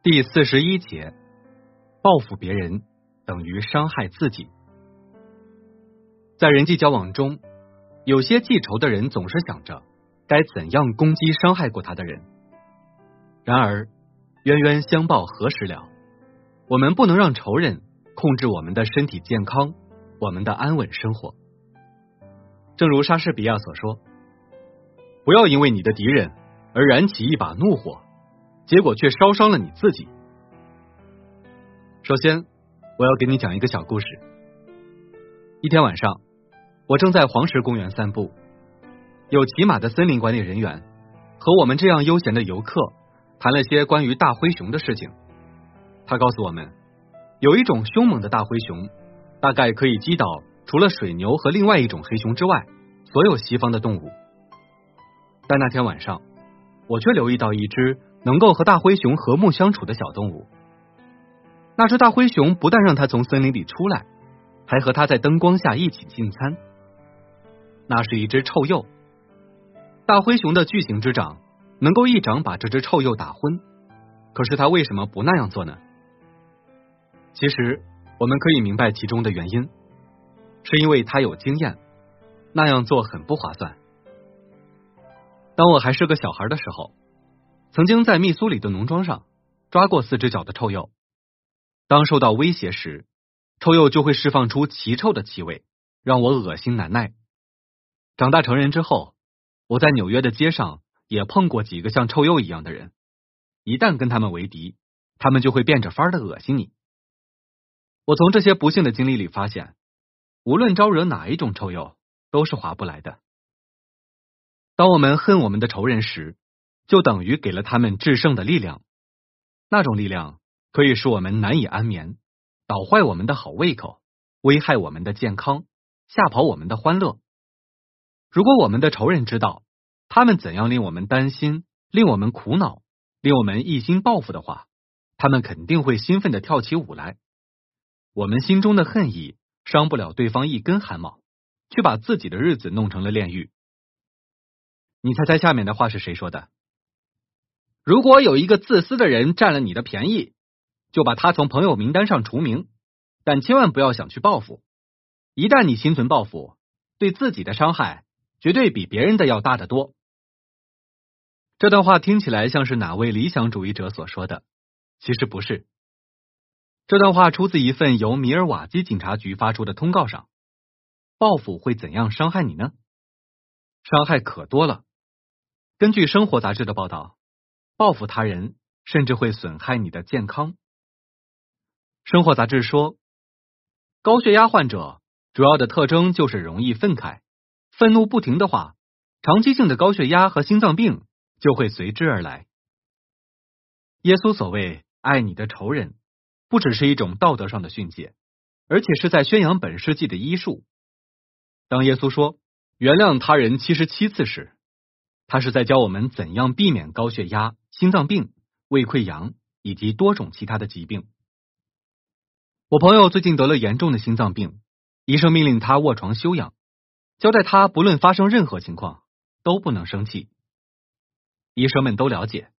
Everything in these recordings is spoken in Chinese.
第四十一节，报复别人等于伤害自己。在人际交往中，有些记仇的人总是想着该怎样攻击伤害过他的人。然而，冤冤相报何时了？我们不能让仇人控制我们的身体健康，我们的安稳生活。正如莎士比亚所说：“不要因为你的敌人而燃起一把怒火。”结果却烧伤了你自己。首先，我要给你讲一个小故事。一天晚上，我正在黄石公园散步，有骑马的森林管理人员和我们这样悠闲的游客谈了些关于大灰熊的事情。他告诉我们，有一种凶猛的大灰熊，大概可以击倒除了水牛和另外一种黑熊之外所有西方的动物。但那天晚上，我却留意到一只。能够和大灰熊和睦相处的小动物，那只大灰熊不但让它从森林里出来，还和它在灯光下一起进餐。那是一只臭鼬，大灰熊的巨型之掌能够一掌把这只臭鼬打昏。可是它为什么不那样做呢？其实我们可以明白其中的原因，是因为它有经验，那样做很不划算。当我还是个小孩的时候。曾经在密苏里的农庄上抓过四只脚的臭鼬。当受到威胁时，臭鼬就会释放出奇臭的气味，让我恶心难耐。长大成人之后，我在纽约的街上也碰过几个像臭鼬一样的人。一旦跟他们为敌，他们就会变着法儿的恶心你。我从这些不幸的经历里发现，无论招惹哪一种臭鼬，都是划不来的。当我们恨我们的仇人时，就等于给了他们制胜的力量，那种力量可以使我们难以安眠，捣坏我们的好胃口，危害我们的健康，吓跑我们的欢乐。如果我们的仇人知道他们怎样令我们担心，令我们苦恼，令我们一心报复的话，他们肯定会兴奋的跳起舞来。我们心中的恨意伤不了对方一根汗毛，却把自己的日子弄成了炼狱。你猜猜下面的话是谁说的？如果有一个自私的人占了你的便宜，就把他从朋友名单上除名，但千万不要想去报复。一旦你心存报复，对自己的伤害绝对比别人的要大得多。这段话听起来像是哪位理想主义者所说的，其实不是。这段话出自一份由米尔瓦基警察局发出的通告上。报复会怎样伤害你呢？伤害可多了。根据《生活》杂志的报道。报复他人，甚至会损害你的健康。生活杂志说，高血压患者主要的特征就是容易愤慨，愤怒不停的话，长期性的高血压和心脏病就会随之而来。耶稣所谓爱你的仇人，不只是一种道德上的训诫，而且是在宣扬本世纪的医术。当耶稣说原谅他人七十七次时，他是在教我们怎样避免高血压。心脏病、胃溃疡以及多种其他的疾病。我朋友最近得了严重的心脏病，医生命令他卧床休养，交代他不论发生任何情况都不能生气。医生们都了解，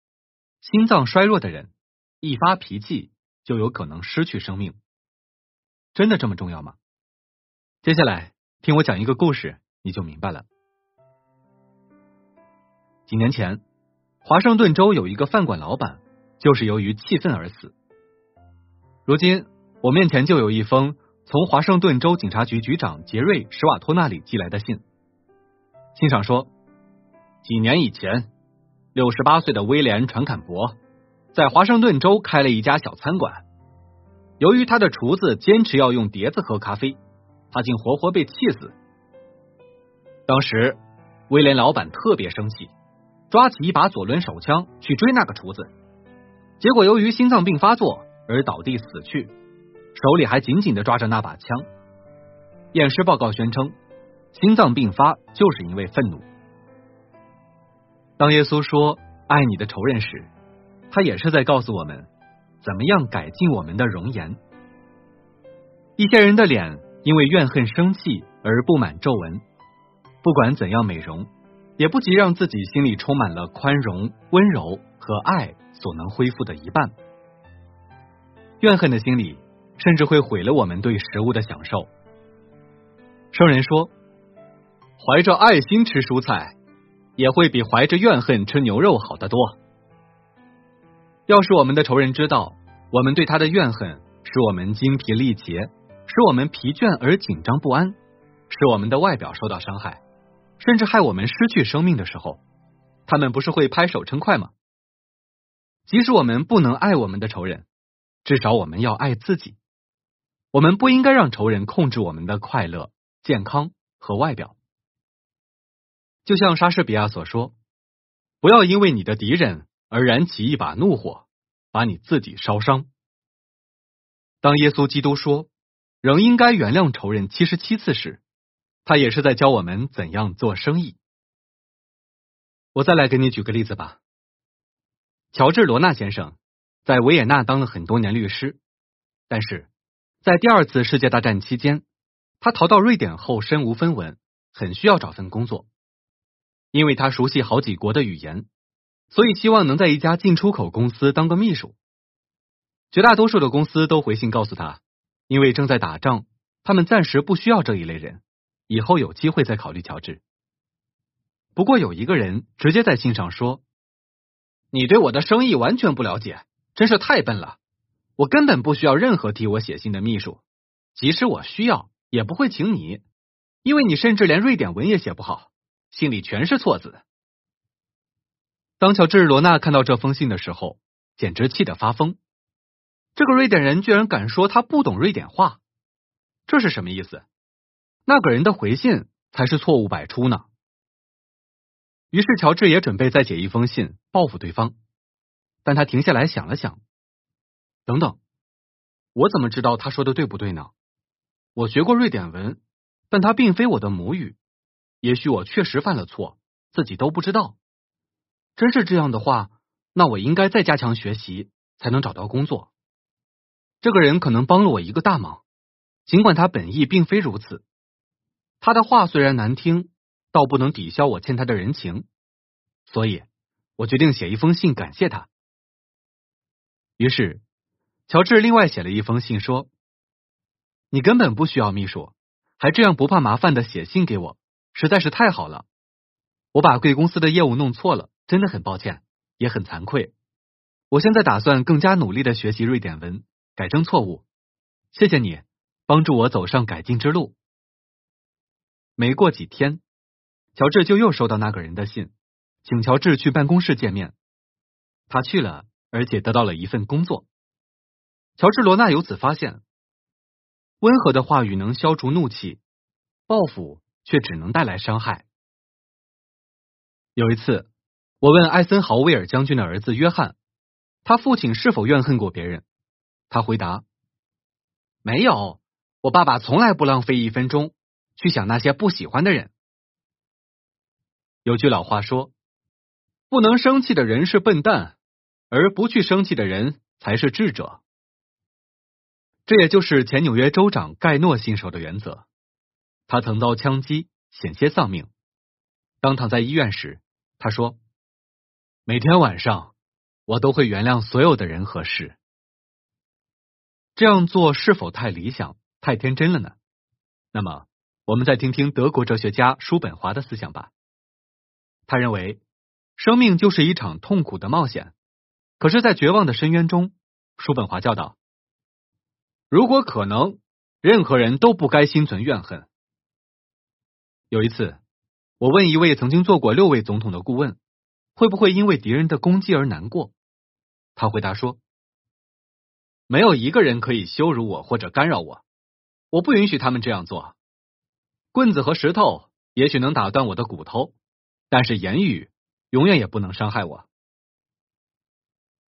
心脏衰弱的人一发脾气就有可能失去生命。真的这么重要吗？接下来听我讲一个故事，你就明白了。几年前。华盛顿州有一个饭馆老板，就是由于气愤而死。如今我面前就有一封从华盛顿州警察局局长杰瑞·史瓦托那里寄来的信。信上说，几年以前，六十八岁的威廉·传坎伯在华盛顿州开了一家小餐馆。由于他的厨子坚持要用碟子喝咖啡，他竟活活被气死。当时威廉老板特别生气。抓起一把左轮手枪去追那个厨子，结果由于心脏病发作而倒地死去，手里还紧紧的抓着那把枪。验尸报告宣称，心脏病发就是因为愤怒。当耶稣说爱你的仇人时，他也是在告诉我们怎么样改进我们的容颜。一些人的脸因为怨恨、生气而布满皱纹，不管怎样美容。也不及让自己心里充满了宽容、温柔和爱所能恢复的一半。怨恨的心理甚至会毁了我们对食物的享受。圣人说，怀着爱心吃蔬菜，也会比怀着怨恨吃牛肉好得多。要是我们的仇人知道我们对他的怨恨，使我们精疲力竭，使我们疲倦而紧张不安，使我们的外表受到伤害，甚至害我们失去生命的时候，他们不是会拍手称快吗？即使我们不能爱我们的仇人，至少我们要爱自己。我们不应该让仇人控制我们的快乐、健康和外表。就像莎士比亚所说：“不要因为你的敌人而燃起一把怒火，把你自己烧伤。”当耶稣基督说“仍应该原谅仇人七十七次”时，他也是在教我们怎样做生意。我再来给你举个例子吧。乔治·罗纳先生在维也纳当了很多年律师，但是在第二次世界大战期间，他逃到瑞典后身无分文，很需要找份工作。因为他熟悉好几国的语言，所以希望能在一家进出口公司当个秘书。绝大多数的公司都回信告诉他，因为正在打仗，他们暂时不需要这一类人，以后有机会再考虑乔治。不过有一个人直接在信上说。你对我的生意完全不了解，真是太笨了。我根本不需要任何替我写信的秘书，即使我需要，也不会请你，因为你甚至连瑞典文也写不好，信里全是错字。当乔治·罗纳看到这封信的时候，简直气得发疯。这个瑞典人居然敢说他不懂瑞典话，这是什么意思？那个人的回信才是错误百出呢。于是，乔治也准备再写一封信报复对方，但他停下来想了想，等等，我怎么知道他说的对不对呢？我学过瑞典文，但它并非我的母语，也许我确实犯了错，自己都不知道。真是这样的话，那我应该再加强学习，才能找到工作。这个人可能帮了我一个大忙，尽管他本意并非如此。他的话虽然难听。倒不能抵消我欠他的人情，所以我决定写一封信感谢他。于是，乔治另外写了一封信说：“你根本不需要秘书，还这样不怕麻烦的写信给我，实在是太好了。我把贵公司的业务弄错了，真的很抱歉，也很惭愧。我现在打算更加努力的学习瑞典文，改正错误。谢谢你帮助我走上改进之路。”没过几天。乔治就又收到那个人的信，请乔治去办公室见面。他去了，而且得到了一份工作。乔治·罗纳由此发现，温和的话语能消除怒气，报复却只能带来伤害。有一次，我问艾森豪威尔将军的儿子约翰，他父亲是否怨恨过别人？他回答：“没有，我爸爸从来不浪费一分钟去想那些不喜欢的人。”有句老话说：“不能生气的人是笨蛋，而不去生气的人才是智者。”这也就是前纽约州长盖诺信守的原则。他曾遭枪击，险些丧命。当躺在医院时，他说：“每天晚上，我都会原谅所有的人和事。”这样做是否太理想、太天真了呢？那么，我们再听听德国哲学家叔本华的思想吧。他认为，生命就是一场痛苦的冒险。可是，在绝望的深渊中，叔本华教导：如果可能，任何人都不该心存怨恨。有一次，我问一位曾经做过六位总统的顾问，会不会因为敌人的攻击而难过？他回答说：没有一个人可以羞辱我或者干扰我，我不允许他们这样做。棍子和石头也许能打断我的骨头。但是言语永远也不能伤害我。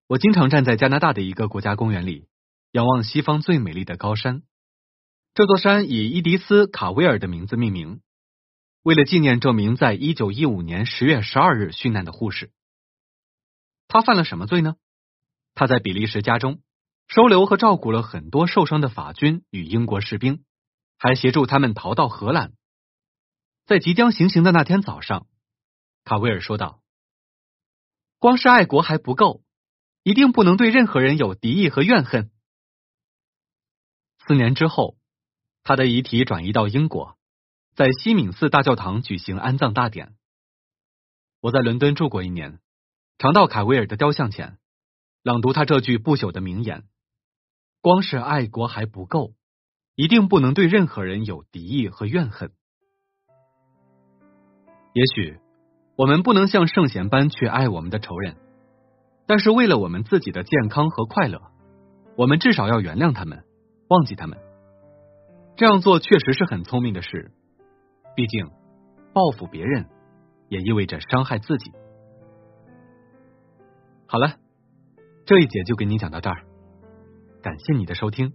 我经常站在加拿大的一个国家公园里，仰望西方最美丽的高山。这座山以伊迪斯·卡维尔的名字命名，为了纪念这名在一九一五年十月十二日殉难的护士。他犯了什么罪呢？他在比利时家中收留和照顾了很多受伤的法军与英国士兵，还协助他们逃到荷兰。在即将行刑的那天早上。卡维尔说道：“光是爱国还不够，一定不能对任何人有敌意和怨恨。四年之后，他的遗体转移到英国，在西敏寺大教堂举行安葬大典。我在伦敦住过一年，常到卡维尔的雕像前，朗读他这句不朽的名言：“光是爱国还不够，一定不能对任何人有敌意和怨恨。”也许我们不能像圣贤般去爱我们的仇人，但是为了我们自己的健康和快乐，我们至少要原谅他们，忘记他们。这样做确实是很聪明的事，毕竟报复别人。也意味着伤害自己。好了，这一节就给你讲到这儿，感谢你的收听。